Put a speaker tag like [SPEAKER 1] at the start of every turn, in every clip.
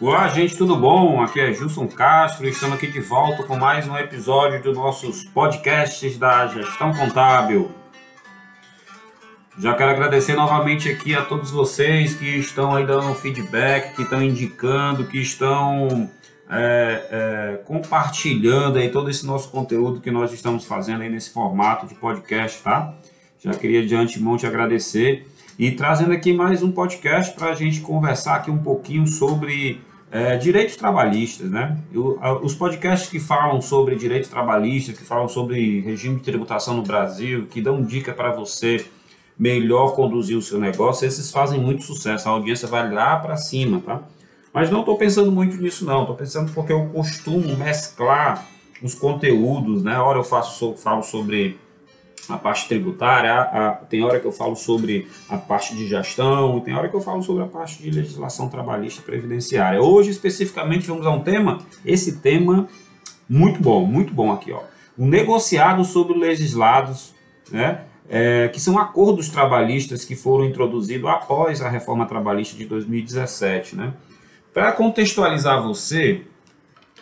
[SPEAKER 1] Olá, gente, tudo bom? Aqui é Gilson Castro e estamos aqui de volta com mais um episódio dos nossos podcasts da Gestão Contábil. Já quero agradecer novamente aqui a todos vocês que estão aí dando feedback, que estão indicando, que estão é, é, compartilhando aí todo esse nosso conteúdo que nós estamos fazendo aí nesse formato de podcast, tá? Já queria de antemão te agradecer e trazendo aqui mais um podcast para a gente conversar aqui um pouquinho sobre é, direitos trabalhistas, né? Eu, os podcasts que falam sobre direitos trabalhistas, que falam sobre regime de tributação no Brasil, que dão dica para você melhor conduzir o seu negócio, esses fazem muito sucesso. A audiência vai lá para cima, tá? Mas não estou pensando muito nisso, não. Estou pensando porque eu costumo mesclar os conteúdos, né? Hora eu faço, falo sobre a parte tributária, a, a, tem hora que eu falo sobre a parte de gestão, tem hora que eu falo sobre a parte de legislação trabalhista previdenciária. Hoje, especificamente, vamos a um tema, esse tema muito bom, muito bom aqui, ó. O negociado sobre legislados, né? É, que são acordos trabalhistas que foram introduzidos após a reforma trabalhista de 2017, né? Para contextualizar você,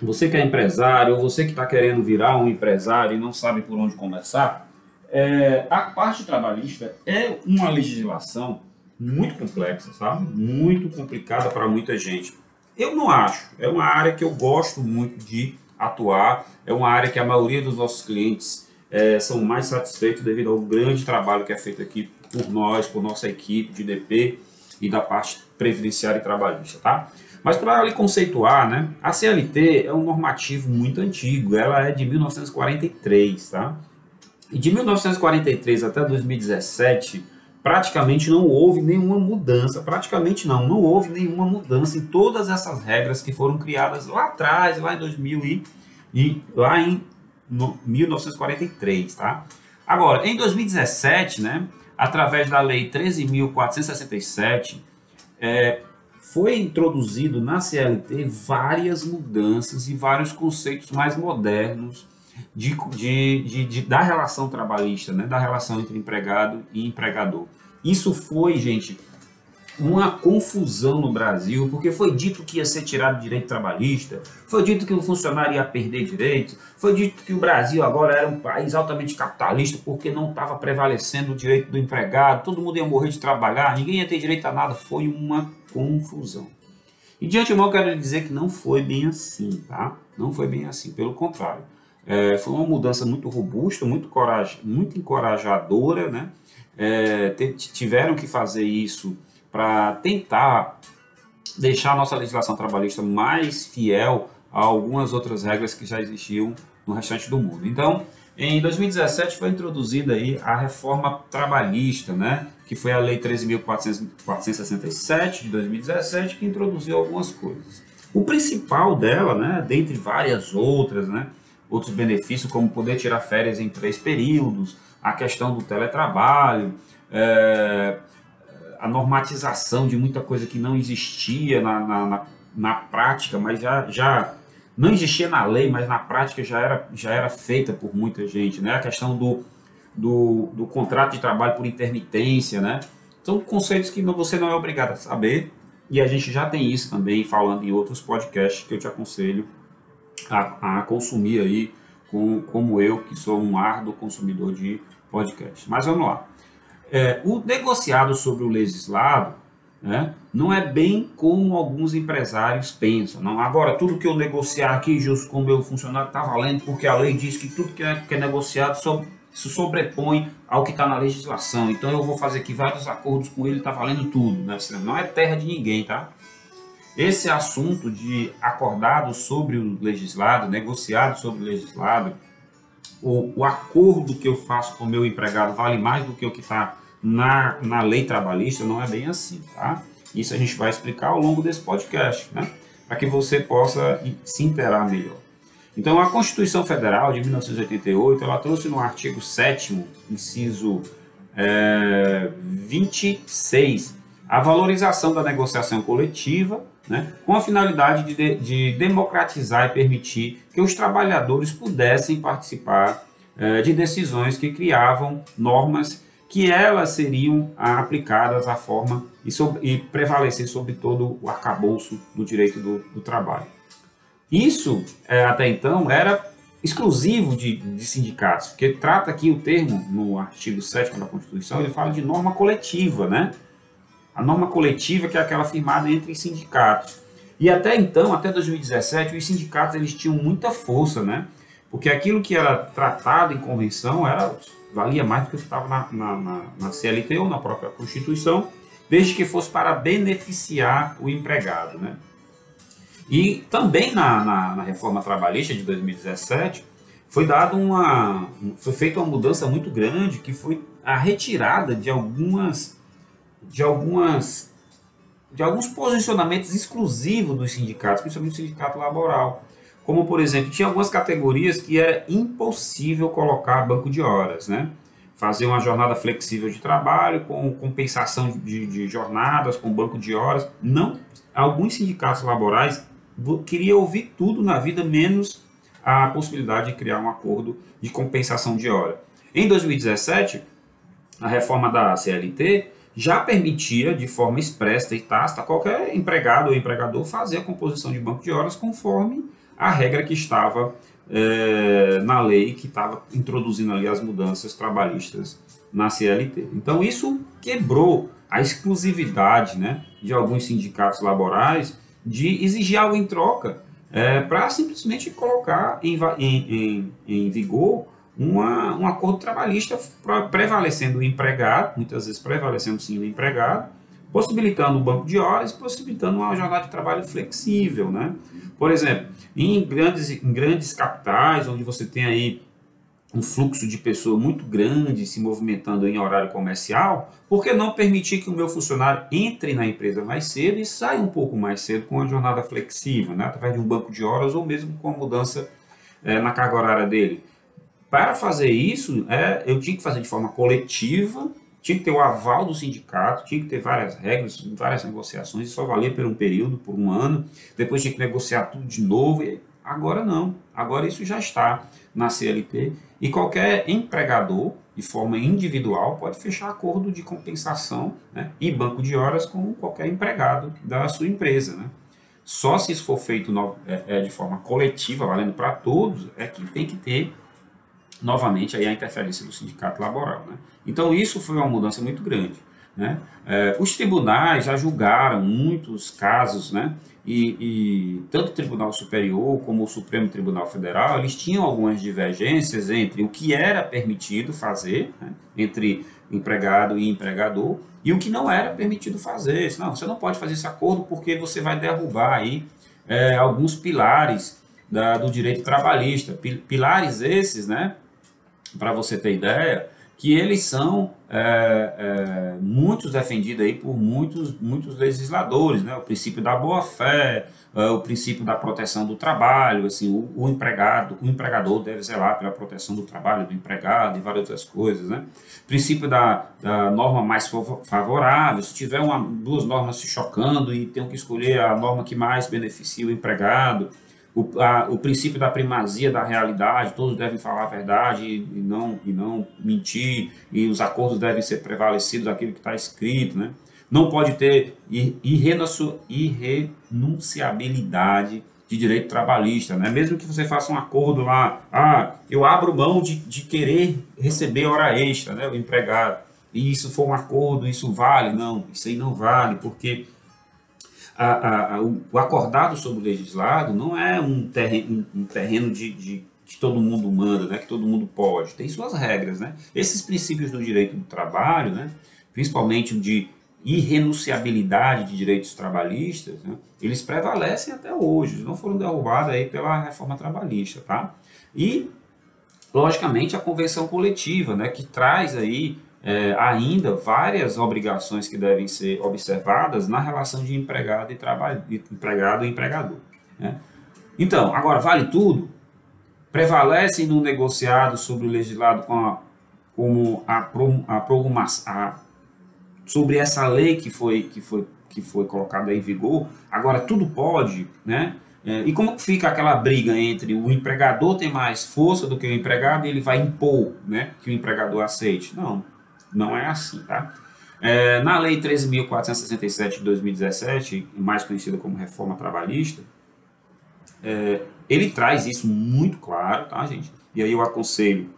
[SPEAKER 1] você que é empresário, ou você que está querendo virar um empresário e não sabe por onde começar, é, a parte trabalhista é uma legislação muito complexa, sabe? Muito complicada para muita gente. Eu não acho. É uma área que eu gosto muito de atuar. É uma área que a maioria dos nossos clientes é, são mais satisfeitos devido ao grande trabalho que é feito aqui por nós, por nossa equipe de DP e da parte previdenciária e trabalhista, tá? Mas para lhe conceituar, né, a CLT é um normativo muito antigo, ela é de 1943, tá? De 1943 até 2017, praticamente não houve nenhuma mudança, praticamente não, não houve nenhuma mudança em todas essas regras que foram criadas lá atrás, lá em 2000 e, e lá em no, 1943, tá? Agora, em 2017, né, através da lei 13.467, é, foi introduzido na CLT várias mudanças e vários conceitos mais modernos de, de, de, de, da relação trabalhista, né? da relação entre empregado e empregador. Isso foi, gente, uma confusão no Brasil, porque foi dito que ia ser tirado direito trabalhista, foi dito que o funcionário ia perder direito, foi dito que o Brasil agora era um país altamente capitalista porque não estava prevalecendo o direito do empregado, todo mundo ia morrer de trabalhar, ninguém ia ter direito a nada, foi uma confusão. E de antemão quero dizer que não foi bem assim, tá? Não foi bem assim, pelo contrário. É, foi uma mudança muito robusta, muito, coraj muito encorajadora, né? É, tiveram que fazer isso para tentar deixar a nossa legislação trabalhista mais fiel a algumas outras regras que já existiam no restante do mundo. Então, em 2017 foi introduzida aí a reforma trabalhista, né, que foi a lei 13.467 de 2017 que introduziu algumas coisas. O principal dela, né, dentre várias outras, né, outros benefícios, como poder tirar férias em três períodos, a questão do teletrabalho, é, a normatização de muita coisa que não existia na, na, na, na, prática, mas já, já não existia na lei, mas na prática já era, já era feita por muita gente, né? A questão do, do, do contrato de trabalho por intermitência, né? São conceitos que você não é obrigado a saber, e a gente já tem isso também falando em outros podcasts que eu te aconselho a, a consumir aí, com, como eu, que sou um árduo consumidor de podcast. Mas vamos lá. É, o negociado sobre o legislado né, não é bem como alguns empresários pensam. Não. Agora, tudo que eu negociar aqui, justo com o meu funcionário, está valendo, porque a lei diz que tudo que é, que é negociado se sobrepõe ao que está na legislação. Então, eu vou fazer aqui vários acordos com ele, está valendo tudo. Né? Não é terra de ninguém, tá? Esse assunto de acordado sobre o legislado, negociado sobre o legislado, o, o acordo que eu faço com o meu empregado vale mais do que o que está na, na lei trabalhista, não é bem assim, tá? Isso a gente vai explicar ao longo desse podcast, né? Para que você possa se interar melhor. Então, a Constituição Federal de 1988, ela trouxe no artigo 7 inciso é, 26, a valorização da negociação coletiva né, com a finalidade de, de, democratizar e permitir que os trabalhadores pudessem participar eh, de decisões que criavam normas que elas seriam aplicadas à forma e, sobre, e prevalecer sobre todo o arcabouço do direito do, do trabalho. Isso, é, até então, era exclusivo de, de, sindicatos, porque trata aqui o termo, no artigo 7 da Constituição, ele fala de norma coletiva, né? A norma coletiva que é aquela firmada entre sindicatos. E até então, até 2017, os sindicatos eles tinham muita força, né? Porque aquilo que era tratado em convenção era valia mais do que estava na, na, na, na CLT ou na própria Constituição, desde que fosse para beneficiar o empregado, né? E também na, na, na, reforma trabalhista de 2017 foi dado uma foi feita uma mudança muito grande que foi a retirada de algumas de algumas de alguns posicionamentos exclusivos dos sindicatos, principalmente o sindicato laboral. Como, por exemplo, tinha algumas categorias que era impossível colocar banco de horas, né? Fazer uma jornada flexível de trabalho, com compensação de, de jornadas, com banco de horas. Não, alguns sindicatos laborais queria ouvir tudo na vida, menos a possibilidade de criar um acordo de compensação de hora. Em 2017, a reforma da CLT já permitia, de forma expressa e tácita, qualquer empregado ou empregador fazer a composição de banco de horas conforme a regra que estava é, na lei, que estava introduzindo ali as mudanças trabalhistas na CLT. Então, isso quebrou a exclusividade né, de alguns sindicatos laborais de exigir algo em troca é, para simplesmente colocar em, em, em, em vigor uma, um acordo trabalhista prevalecendo o empregado, muitas vezes prevalecendo sim o empregado, possibilitando o banco de horas, possibilitando uma jornada de trabalho flexível, né? Por exemplo, em grandes, em grandes capitais, onde você tem aí um fluxo de pessoa muito grande se movimentando em horário comercial, por que não permitir que o meu funcionário entre na empresa mais cedo e saia um pouco mais cedo com a jornada flexível, né? através de um banco de horas ou mesmo com a mudança é, na carga horária dele? Para fazer isso, é, eu tinha que fazer de forma coletiva, tinha que ter o aval do sindicato, tinha que ter várias regras, várias negociações, só valia por um período, por um ano, depois tinha que negociar tudo de novo, agora não, agora isso já está na CLT e qualquer empregador, de forma individual, pode fechar acordo de compensação né, e banco de horas com qualquer empregado da sua empresa. Né? Só se isso for feito é, é, de forma coletiva, valendo para todos, é que tem que ter novamente aí a interferência do sindicato laboral. Né? Então isso foi uma mudança muito grande. Né? É, os tribunais já julgaram muitos casos né, e, e, tanto o Tribunal Superior como o Supremo Tribunal Federal, eles tinham algumas divergências entre o que era permitido fazer, né, entre empregado e empregador, e o que não era permitido fazer. Não, você não pode fazer esse acordo porque você vai derrubar aí é, alguns pilares da, do direito trabalhista. Pilares esses, né, para você ter ideia, que eles são é, é, muitos defendidos aí por muitos, muitos legisladores, né? O princípio da boa-fé, é, o princípio da proteção do trabalho, assim, o, o, empregado, o empregador deve zelar pela proteção do trabalho do empregado e várias outras coisas, né? Princípio da, da norma mais favorável, se tiver uma, duas normas se chocando e tem que escolher a norma que mais beneficia o empregado, o, a, o princípio da primazia da realidade, todos devem falar a verdade e, não, e não mentir, e os acordos devem ser prevalecidos daquilo que está escrito, né? Não pode ter irrenunciabilidade de direito trabalhista, né? Mesmo que você faça um acordo lá, ah, eu abro mão de, de querer receber hora extra, né? O empregado, e isso for um acordo, isso vale? Não, isso aí não vale, porque a, a, o acordado sobre o legislado não é um terreno, um terreno de, de, que todo mundo manda, né, que todo mundo pode. Tem suas regras. Né? Esses princípios do direito do trabalho, né, principalmente de irrenunciabilidade de direitos trabalhistas, né, eles prevalecem até hoje, eles não foram derrubados aí pela reforma trabalhista. Tá? E, logicamente, a convenção coletiva, né, que traz aí é, ainda várias obrigações que devem ser observadas na relação de empregado e trabalho, empregado e empregador. Né? Então, agora vale tudo? Prevalecem no negociado sobre o legislado com a, como a, a, a sobre essa lei que foi, que foi, que foi colocada em vigor, agora tudo pode, né? É, e como fica aquela briga entre o empregador tem mais força do que o empregado e ele vai impor né, que o empregador aceite? Não, não é assim, tá? É, na Lei 13.467 de 2017, mais conhecida como Reforma Trabalhista, é, ele traz isso muito claro, tá, gente? E aí eu aconselho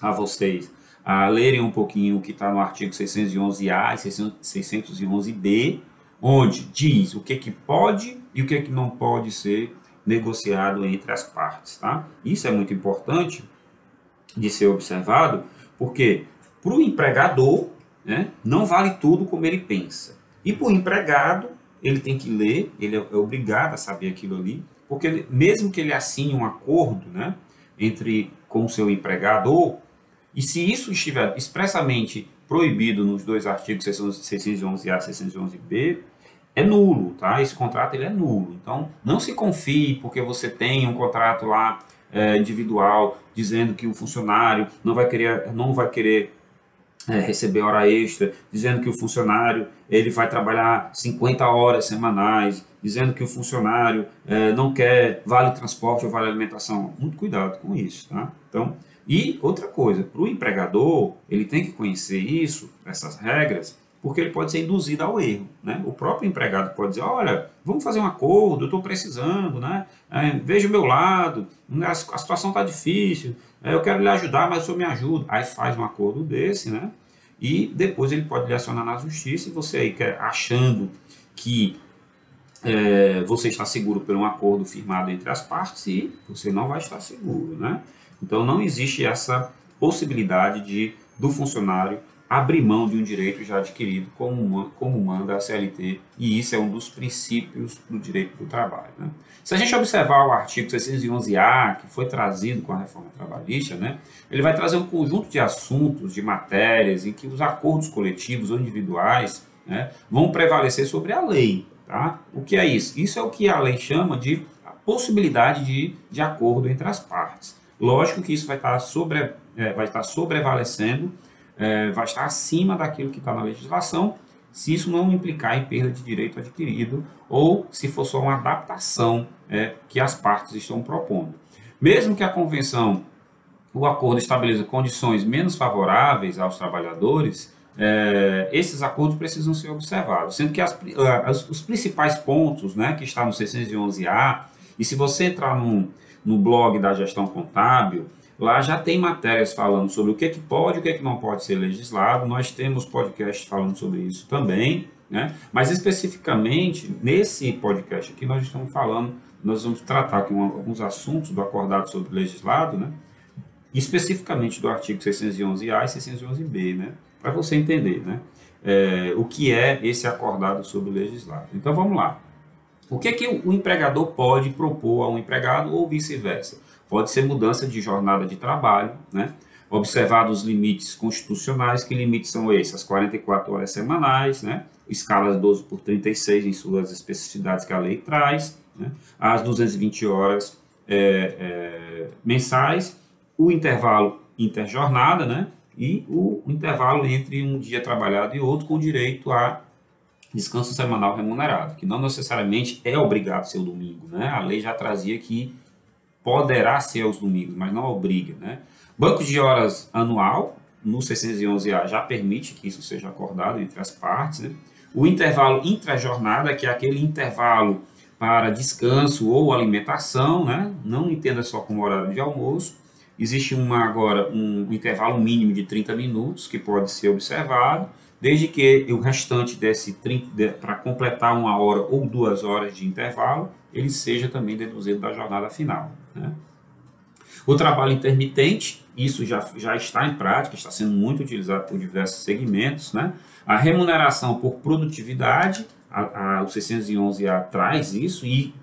[SPEAKER 1] a vocês a lerem um pouquinho o que está no artigo 611A e 611B, onde diz o que, que pode e o que, que não pode ser negociado entre as partes. Tá? Isso é muito importante de ser observado, porque para o empregador né, não vale tudo como ele pensa. E para o empregado, ele tem que ler, ele é obrigado a saber aquilo ali, porque mesmo que ele assine um acordo né, entre com o seu empregador, e se isso estiver expressamente proibido nos dois artigos 611A e 611B, é nulo, tá? Esse contrato ele é nulo. Então, não se confie porque você tem um contrato lá é, individual dizendo que o funcionário não vai querer, não vai querer é, receber hora extra, dizendo que o funcionário ele vai trabalhar 50 horas semanais, dizendo que o funcionário é, não quer vale transporte ou vale alimentação. Muito cuidado com isso, tá? Então, e outra coisa, para o empregador, ele tem que conhecer isso, essas regras, porque ele pode ser induzido ao erro. Né? O próprio empregado pode dizer, olha, vamos fazer um acordo, eu estou precisando, né? É, veja o meu lado, né? a, situação está difícil, eu quero lhe ajudar, mas o senhor me ajuda. Aí faz um acordo desse, né? E depois ele pode lhe acionar na justiça e você aí quer, achando que é, você está seguro por um acordo firmado entre as partes e você não vai estar seguro, né? Então não existe essa possibilidade de do funcionário abrir mão de um direito já adquirido como, como manda a CLT, e isso é um dos princípios do direito do trabalho. Né? Se a gente observar o artigo 611-A, que foi trazido com a reforma trabalhista, né, ele vai trazer um conjunto de assuntos, de matérias, em que os acordos coletivos ou individuais né, vão prevalecer sobre a lei. Tá? O que é isso? Isso é o que a lei chama de possibilidade de, de acordo entre as partes. Lógico que isso vai estar, sobre, é, vai estar sobrevalecendo é, vai estar acima daquilo que está na legislação, se isso não implicar em perda de direito adquirido ou se for só uma adaptação é, que as partes estão propondo. Mesmo que a convenção, o acordo estabeleça condições menos favoráveis aos trabalhadores, é, esses acordos precisam ser observados, sendo que as, as, os principais pontos né, que está no 611A, e se você entrar no blog da gestão contábil, Lá já tem matérias falando sobre o que, que pode e o que, que não pode ser legislado. Nós temos podcasts falando sobre isso também, né? Mas especificamente nesse podcast aqui nós estamos falando, nós vamos tratar aqui alguns assuntos do acordado sobre legislado, né? Especificamente do artigo 611A e 611B, né? Para você entender, né? É, o que é esse acordado sobre legislado. Então vamos lá. O que que o empregador pode propor ao empregado ou vice-versa? Pode ser mudança de jornada de trabalho, né? observados os limites constitucionais, que limites são esses? As 44 horas semanais, né? escalas 12 por 36 em suas especificidades que a lei traz, né? as 220 horas é, é, mensais, o intervalo interjornada, né? e o intervalo entre um dia trabalhado e outro com direito a descanso semanal remunerado, que não necessariamente é obrigado ser o domingo, né? A lei já trazia que poderá ser aos domingos, mas não obriga, né? Banco de horas anual, no 611A, já permite que isso seja acordado entre as partes, né? O intervalo intrajornada, que é aquele intervalo para descanso ou alimentação, né? Não entenda só como horário de almoço. Existe uma, agora um intervalo mínimo de 30 minutos que pode ser observado, desde que o restante desse de, para completar uma hora ou duas horas de intervalo, ele seja também deduzido da jornada final. Né? O trabalho intermitente, isso já, já está em prática, está sendo muito utilizado por diversos segmentos. Né? A remuneração por produtividade, a, a, o 611A traz isso, e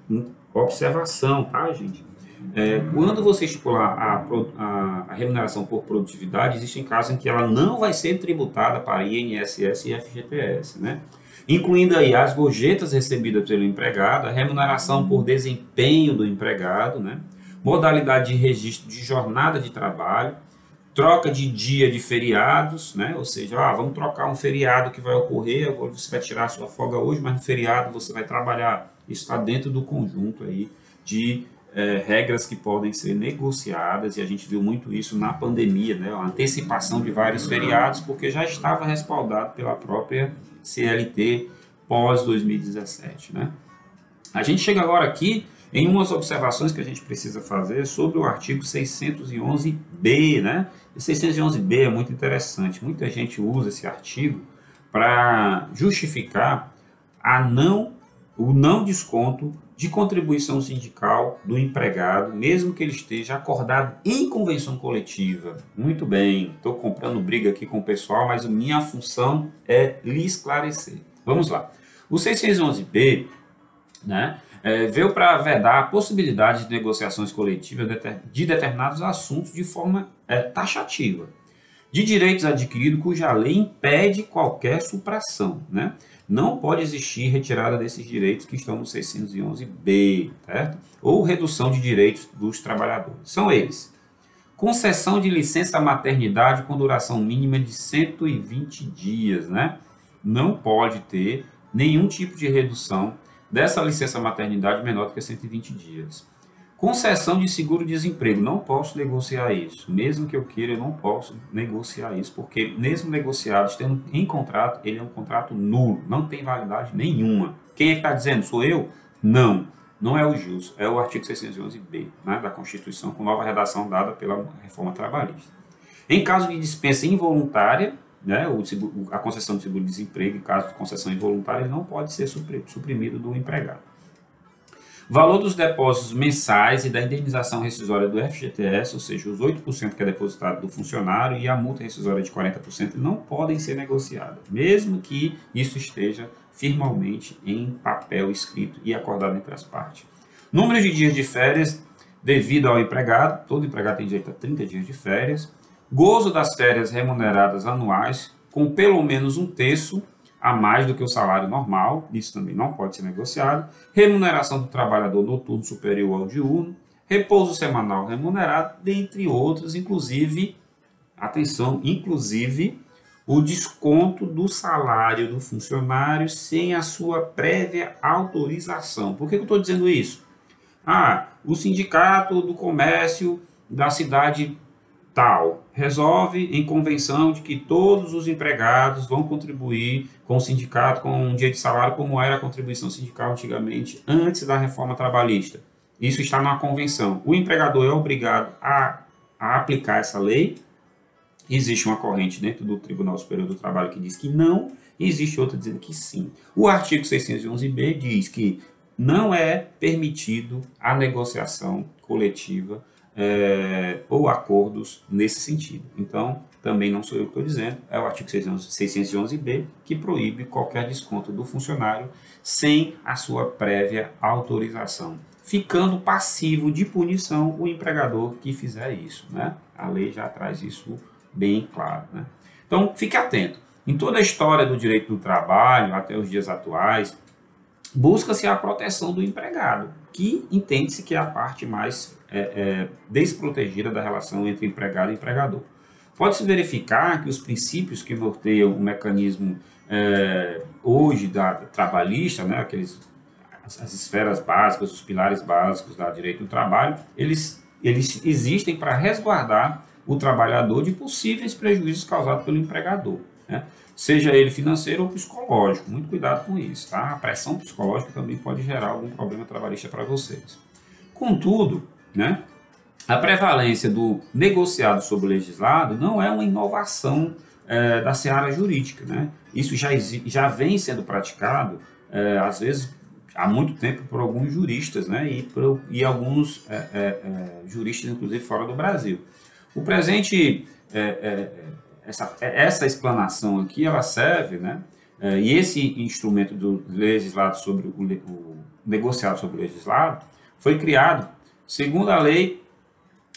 [SPEAKER 1] observação, tá, gente? É, quando você estipular a, a, a, remuneração por produtividade, existem casos em que ela não vai ser tributada para INSS e FGTS, né? incluindo aí as gorjetas recebidas pelo empregado, a remuneração por desempenho do empregado, né? Modalidade de registro de jornada de trabalho, troca de dia de feriados, né? ou seja, ah, vamos trocar um feriado que vai ocorrer, você vai tirar a sua folga hoje, mas no feriado você vai trabalhar. Isso está dentro do conjunto aí de é, regras que podem ser negociadas, e a gente viu muito isso na pandemia, né? a antecipação de vários feriados, porque já estava respaldado pela própria CLT pós-2017. Né? A gente chega agora aqui em umas observações que a gente precisa fazer sobre o artigo 611b. Né? O 611b é muito interessante, muita gente usa esse artigo para justificar a não, o não desconto de contribuição sindical do empregado, mesmo que ele esteja acordado em convenção coletiva. Muito bem, estou comprando briga aqui com o pessoal, mas a minha função é lhe esclarecer. Vamos lá. O 611b né, é, veio para vedar a possibilidade de negociações coletivas de determinados assuntos de forma é, taxativa, de direitos adquiridos cuja lei impede qualquer supressão. Né? não pode existir retirada desses direitos que estão no 611B, certo? Ou redução de direitos dos trabalhadores. São eles: concessão de licença maternidade com duração mínima de 120 dias, né? Não pode ter nenhum tipo de redução dessa licença maternidade menor do que 120 dias. Concessão de seguro-desemprego. Não posso negociar isso. Mesmo que eu queira, eu não posso negociar isso, porque mesmo negociado, estando em contrato, ele é um contrato nulo, não tem validade nenhuma. Quem é que está dizendo? Sou eu? Não. Não é o JUS, é o artigo 611b né, da Constituição, com nova redação dada pela reforma trabalhista. Em caso de dispensa involuntária, né, o, a concessão de seguro-desemprego, em caso de concessão involuntária, não pode ser suprimido do empregado. Valor dos depósitos mensais e da indenização rescisória do FGTS, ou seja, os 8% que é depositado do funcionário e a multa rescisória de 40% não podem ser negociadas, mesmo que isso esteja firmemente em papel escrito e acordado entre as partes. Número de dias de férias devido ao empregado, todo empregado tem direito a 30 dias de férias. Gozo das férias remuneradas anuais, com pelo menos um terço a mais do que o salário normal, isso também não pode ser negociado, remuneração do trabalhador noturno superior ao diurno, repouso semanal remunerado, dentre outros, inclusive, atenção, inclusive o desconto do salário do funcionário sem a sua prévia autorização. Por que eu estou dizendo isso? Ah, o sindicato do comércio da cidade tal resolve em convenção de que todos os empregados vão contribuir com o sindicato com um dia de salário como era a contribuição sindical antigamente antes da reforma trabalhista. Isso está na convenção. O empregador é obrigado a, a aplicar essa lei. Existe uma corrente dentro do Tribunal Superior do Trabalho que diz que não, e existe outra dizendo que sim. O artigo 611b diz que não é permitido a negociação coletiva é, ou acordos nesse sentido. Então, também não sou eu que estou dizendo, é o artigo 611b que proíbe qualquer desconto do funcionário sem a sua prévia autorização, ficando passivo de punição o empregador que fizer isso. Né? A lei já traz isso bem claro. Né? Então, fique atento. Em toda a história do direito do trabalho, até os dias atuais, busca-se a proteção do empregado, que entende-se que é a parte mais é, é, desprotegida da relação entre empregado e empregador. Pode-se verificar que os princípios que norteiam o mecanismo é, hoje da trabalhista, né, aqueles, as, as, esferas básicas, os pilares básicos da direito do trabalho, eles, eles existem para resguardar o trabalhador de possíveis prejuízos causados pelo empregador. Né? seja ele financeiro ou psicológico. Muito cuidado com isso, tá? A pressão psicológica também pode gerar algum problema trabalhista para vocês. Contudo, né, a prevalência do negociado sobre o legislado não é uma inovação é, da seara jurídica. Né? Isso já, já vem sendo praticado, é, às vezes, há muito tempo por alguns juristas né? e, por, e alguns é, é, é juristas, inclusive, fora do Brasil. O presente, é, essa, essa explanação aqui, ela serve, né? e esse instrumento do legislado sobre o, o negociado sobre o legislado foi criado segundo a lei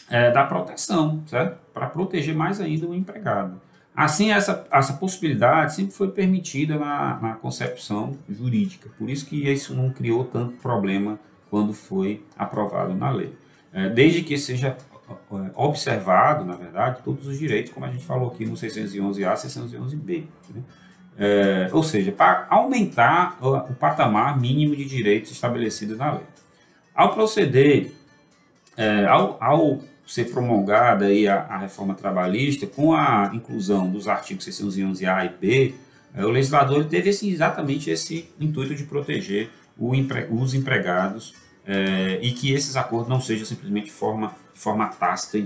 [SPEAKER 1] é, da proteção, certo? Para proteger mais ainda o empregado. Assim, essa, essa possibilidade sempre foi permitida na, na concepção jurídica, por isso que isso não criou tanto problema quando foi aprovado na lei. É, desde que seja é, observado, na verdade, todos os direitos, como a gente falou aqui no 611A, 611B. Né? É, ou seja, para aumentar o, o patamar mínimo de direitos estabelecidos na lei. Ao proceder é, ao, ao, ser promulgada aí a, a, reforma trabalhista, com a inclusão dos artigos 611A e B, é, o legislador teve esse, exatamente esse intuito de proteger empre, os empregados é, e que esses acordos não sejam simplesmente de forma, forma tácita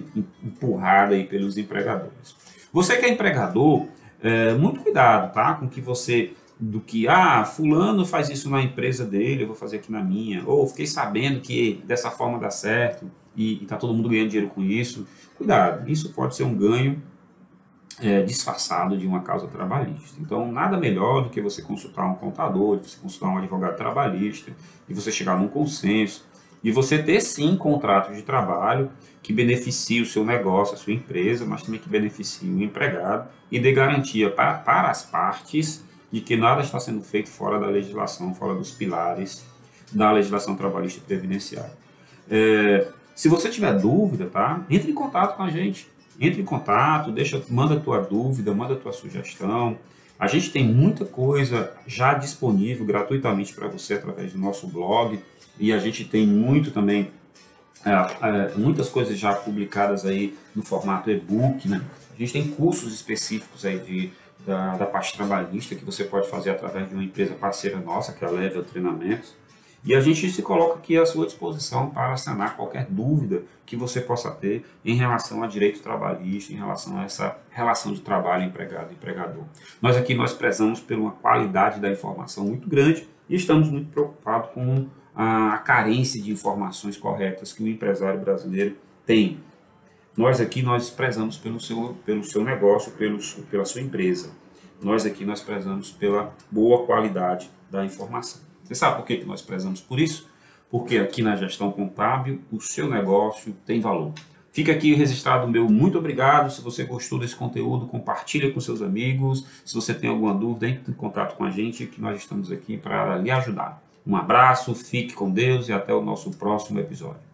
[SPEAKER 1] empurrada aí pelos empregadores. Você que é empregador, é, muito cuidado, tá? Com que você do que, ah, fulano faz isso na empresa dele, eu vou fazer aqui na minha, ou fiquei sabendo que dessa forma dá certo e está todo mundo ganhando dinheiro com isso. Cuidado, isso pode ser um ganho é, disfarçado de uma causa trabalhista. Então, nada melhor do que você consultar um contador, você consultar um advogado trabalhista, e você chegar num consenso, e você ter sim contrato de trabalho que beneficie o seu negócio, a sua empresa, mas também que beneficie o empregado e dê garantia para, para as partes de que nada está sendo feito fora da legislação, fora dos pilares da legislação trabalhista previdenciária. É, se você tiver dúvida, tá? Entre em contato com a gente. Entre em contato, deixa, manda a tua dúvida, manda a tua sugestão. A gente tem muita coisa já disponível gratuitamente para você através do nosso blog e a gente tem muito também é, é, muitas coisas já publicadas aí no formato e-book, né? A gente tem cursos específicos aí de da, da parte trabalhista que você pode fazer através de uma empresa parceira nossa, que é a Level Treinamentos. E a gente se coloca aqui à sua disposição para sanar qualquer dúvida que você possa ter em relação a direito trabalhista, em relação a essa relação de trabalho empregado-empregador. Nós aqui nós prezamos por uma qualidade da informação muito grande e estamos muito preocupados com a, carência de informações corretas que o empresário brasileiro tem nós aqui nós prezamos pelo seu, pelo seu negócio, pelo, pela sua empresa. Nós aqui nós prezamos pela boa qualidade da informação. Você sabe por que nós prezamos por isso? Porque aqui na gestão contábil o seu negócio tem valor. Fica aqui registrado o meu muito obrigado. Se você gostou desse conteúdo, compartilha com seus amigos. Se você tem alguma dúvida, entre em contato com a gente, que nós estamos aqui para lhe ajudar. Um abraço, fique com Deus e até o nosso próximo episódio.